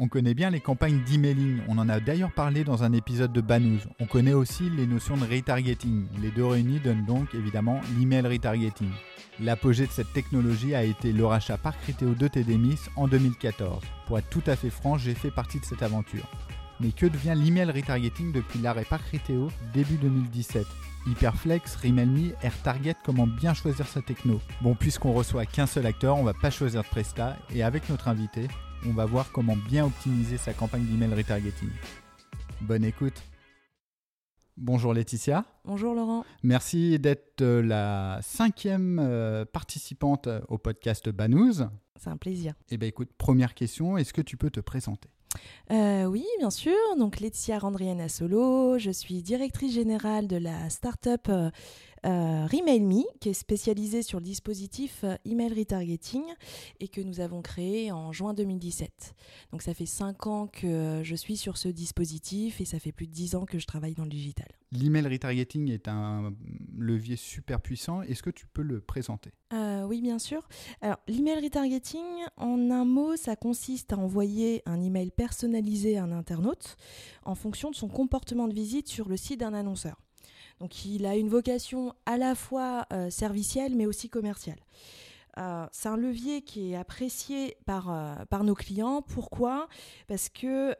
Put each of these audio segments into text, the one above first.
On connaît bien les campagnes d'emailing, on en a d'ailleurs parlé dans un épisode de Banous. On connaît aussi les notions de retargeting. Les deux réunis donnent donc évidemment l'email retargeting. L'apogée de cette technologie a été le rachat par Criteo de TDMIS en 2014. Pour être tout à fait franc, j'ai fait partie de cette aventure. Mais que devient l'email retargeting depuis l'arrêt par Criteo début 2017 Hyperflex, Rimelme, AirTarget, comment bien choisir sa techno? Bon, puisqu'on reçoit qu'un seul acteur, on va pas choisir de Presta et avec notre invité, on va voir comment bien optimiser sa campagne d'email retargeting. Bonne écoute Bonjour Laetitia. Bonjour Laurent. Merci d'être euh, la cinquième euh, participante au podcast Banous. C'est un plaisir. Eh bien écoute, première question, est-ce que tu peux te présenter? Euh, oui, bien sûr. Donc Laetitia Randriana Solo, je suis directrice générale de la start-up euh, RemailMe, qui est spécialisée sur le dispositif euh, email retargeting et que nous avons créé en juin 2017. Donc ça fait 5 ans que je suis sur ce dispositif et ça fait plus de 10 ans que je travaille dans le digital. L'email retargeting est un levier super puissant. Est-ce que tu peux le présenter? Euh, Oui, bien sûr. Alors l'email retargeting, en un mot, ça consiste à envoyer un email personnalisé à un internaute en fonction de son comportement de visite sur le site d'un annonceur. Donc il a une vocation à la fois euh, servicielle mais aussi commerciale. Euh, c'est un levier qui est apprécié par, euh, nos clients. Pourquoi? Parce que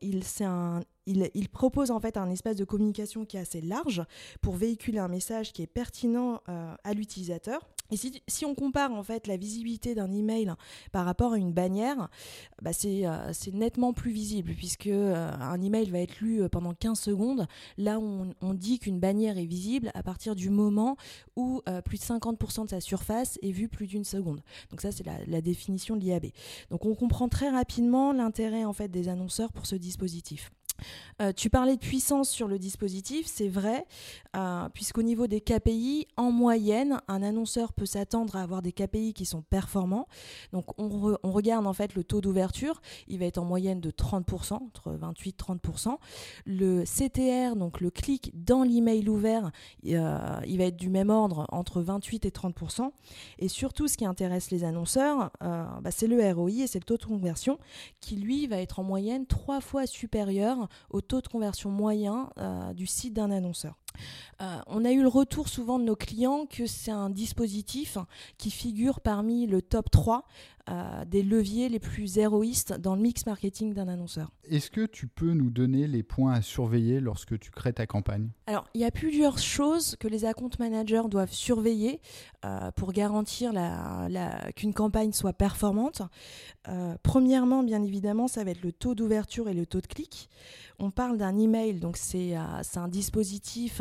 il, propose en fait un espace de communication qui est assez large pour véhiculer un message qui est pertinent à l'utilisateur et si, on compare en fait la visibilité d'un email par rapport à une bannière, bah euh, c'est nettement plus visible puisque euh, un email va être lu euh, pendant 15 secondes. Là, on, dit qu'une bannière est visible à partir du moment où plus de 50% de sa surface est vue plus d'une seconde. Donc ça, c'est la, la, définition de l'IAB. Donc on comprend très rapidement l'intérêt en fait des annonceurs pour ce dispositif. Euh, tu parlais de puissance sur le dispositif, c'est vrai, euh, puisqu'au niveau des KPI, en moyenne, un annonceur peut s'attendre à avoir des KPI qui sont performants. Donc on, regarde en fait le taux d'ouverture, il va être en moyenne de 30%, entre 28 et 30%. Le CTR, donc le clic dans l'email ouvert, euh, il va être du même ordre, entre 28 et 30%. Et surtout, ce qui intéresse les annonceurs, bah, c'est le ROI et c'est le taux de conversion, qui lui va être en moyenne trois fois supérieur au taux de conversion moyen euh, du site d'un annonceur. Euh, on a eu le retour souvent de nos clients que c'est un dispositif qui figure parmi le top 3 euh, des leviers les plus héroïstes dans le mix marketing d'un annonceur. Est-ce que tu peux nous donner les points à surveiller lorsque tu crées ta campagne? Alors, il y a plusieurs choses que les account managers doivent surveiller euh, pour garantir qu'une campagne soit performante. premièrement, bien évidemment, ça va être le taux d'ouverture et le taux de clic. On parle d'un email, donc c'est un dispositif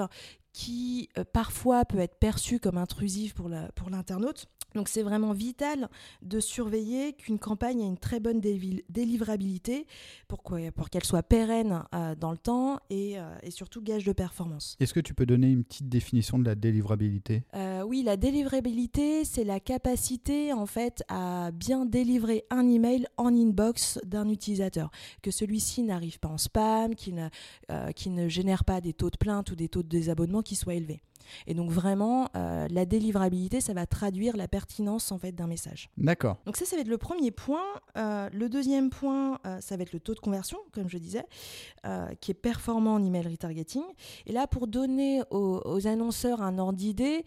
qui euh, parfois peut être perçu comme intrusif pour l'internaute. Donc c'est vraiment vital de surveiller qu'une campagne ait une très bonne délivrabilité pour, pour qu'elle soit pérenne euh, dans le temps et, euh, et, surtout gage de performance. Est-ce que tu peux donner une petite définition de la délivrabilité? Euh, Oui, la délivrabilité, c'est la capacité en fait à bien délivrer un email en inbox d'un utilisateur, que celui-ci n'arrive pas en spam, qu'il ne, ne génère pas des taux de plainte ou des taux de désabonnement qui soient élevés. Et donc vraiment, euh, la délivrabilité, ça va traduire la pertinence en fait d'un message. D'accord. Donc ça, ça va être le premier point. Euh, le deuxième point, euh, ça va être le taux de conversion, comme je disais, qui est performant en email retargeting. Et là, pour donner aux, annonceurs un ordre d'idée,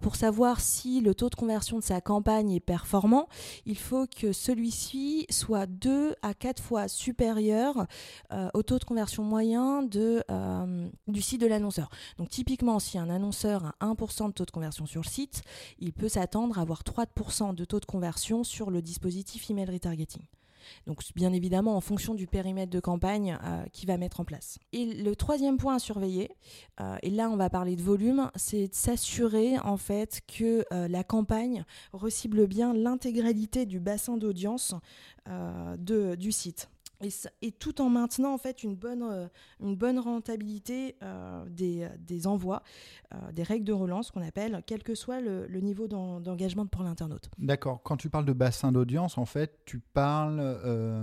pour savoir si le taux de conversion de sa campagne est performant, il faut que celui-ci soit 2 à 4 fois supérieur au taux de conversion moyen de, du site de l'annonceur. Donc typiquement, si un annonceur a 1% de taux de conversion sur le site, il peut s'attendre à avoir 3% de taux de conversion sur le dispositif email retargeting. Donc bien évidemment en fonction du périmètre de campagne euh, qu'il va mettre en place. Et le troisième point à surveiller, euh, et là on va parler de volume, c'est de s'assurer en fait que euh, la campagne recible bien l'intégralité du bassin d'audience du site et, tout en maintenant en fait une bonne, euh, une bonne rentabilité euh, des, des, envois, euh, des règles de relance qu'on appelle, quel que soit le, niveau d'engagement pour l'internaute. D'accord. Quand tu parles de bassin d'audience, en fait, tu parles...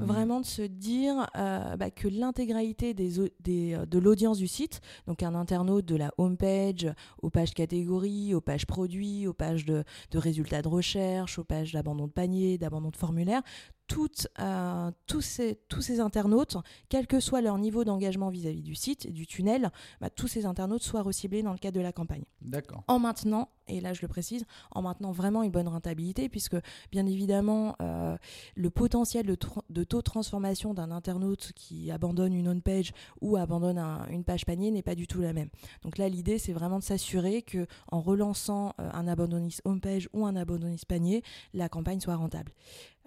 Vraiment de se dire bah, que l'intégralité des, des, de l'audience du site, donc un internaute de la homepage aux pages catégories, aux pages produits, aux pages de, de résultats de recherche, aux pages d'abandon de panier, d'abandon de formulaire, toutes, euh, tous, ces, tous ces internautes, quel que soit leur niveau d'engagement vis-à-vis du site et du tunnel, bah, tous ces internautes soient reciblés dans le cadre de la campagne. D'accord. En maintenant, et là je le précise, en maintenant vraiment une bonne rentabilité, puisque bien évidemment, euh, le potentiel de, de, taux de transformation d'un internaute qui abandonne une home-page ou abandonne une page panier n'est pas du tout la même. Donc là, l'idée, c'est vraiment de s'assurer que en relançant euh, un abandonniste home-page ou un abandonniste panier, la campagne soit rentable.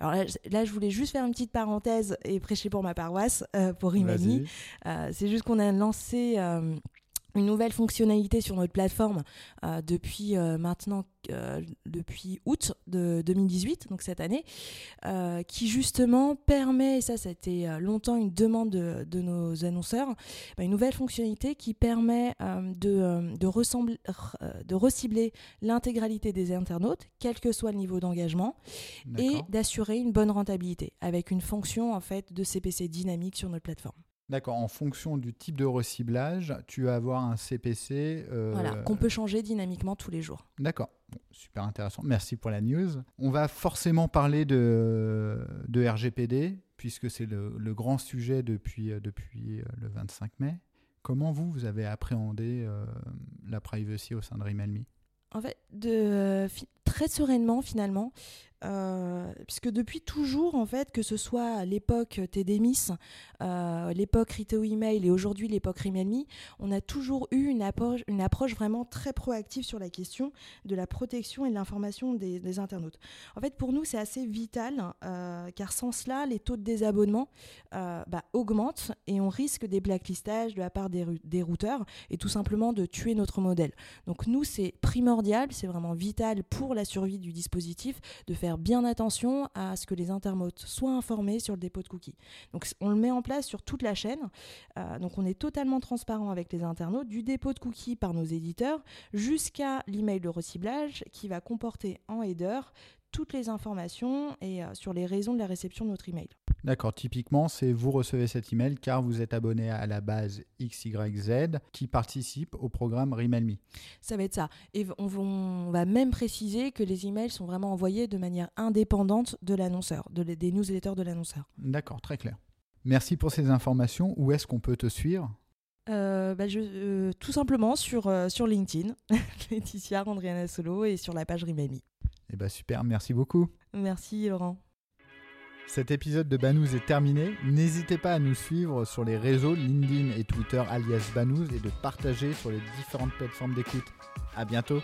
Alors là, je voulais juste faire une petite parenthèse et prêcher pour ma paroisse, euh, pour Rimani. Euh, c'est juste qu'on a lancé euh, une nouvelle fonctionnalité sur notre plateforme euh, depuis euh, maintenant euh, depuis août de 2018 donc cette année qui justement permet et ça été longtemps une demande de, de nos annonceurs bah, une nouvelle fonctionnalité qui permet de, de, de recibler l'intégralité des internautes quel que soit le niveau d'engagement et d'assurer une bonne rentabilité avec une fonction en fait de CPC dynamique sur notre plateforme D'accord, en fonction du type de reciblage, tu vas avoir un CPC. Euh, voilà, qu'on peut changer dynamiquement tous les jours. D'accord, super intéressant. Merci pour la news. On va forcément parler de, de RGPD, puisque c'est le, grand sujet depuis, euh, depuis euh, le 25 mai. Comment vous, vous avez appréhendé la privacy au sein de Rimelmi En fait, de, très sereinement finalement. Euh, puisque depuis toujours, en fait, que ce soit l'époque TDMIS, euh, l'époque Riteo Email et aujourd'hui l'époque Rimelmi, on a toujours eu une approche, vraiment très proactive sur la question de la protection et de l'information des, internautes. En fait, pour nous, c'est assez vital, euh, car sans cela, les taux de désabonnement bah, augmentent et on risque des blacklistages de la part des, des routeurs et tout simplement de tuer notre modèle. Donc nous, c'est primordial, c'est vraiment vital pour la survie du dispositif de faire bien attention à ce que les internautes soient informés sur le dépôt de cookies. Donc on le met en place sur toute la chaîne. Euh, donc on est totalement transparent avec les internautes, du dépôt de cookies par nos éditeurs jusqu'à l'email de reciblage qui va comporter en header toutes les informations et euh, sur les raisons de la réception de notre email. D'accord, typiquement, c'est vous recevez cet email car vous êtes abonné à la base XYZ qui participe au programme Remail Ça va être ça. Et on, va même préciser que les emails sont vraiment envoyés de manière indépendante de l'annonceur, de, des newsletters de l'annonceur. D'accord, très clair. Merci pour ces informations. Où est-ce qu'on peut te suivre? Euh, bah, je, euh, tout simplement sur, sur LinkedIn, Laetitia Andriana Solo et sur la page Rimami. Eh ben super, merci beaucoup. Merci Laurent. Cet épisode de Banous est terminé. N'hésitez pas à nous suivre sur les réseaux LinkedIn et Twitter alias Banous et de partager sur les différentes plateformes d'écoute. À bientôt.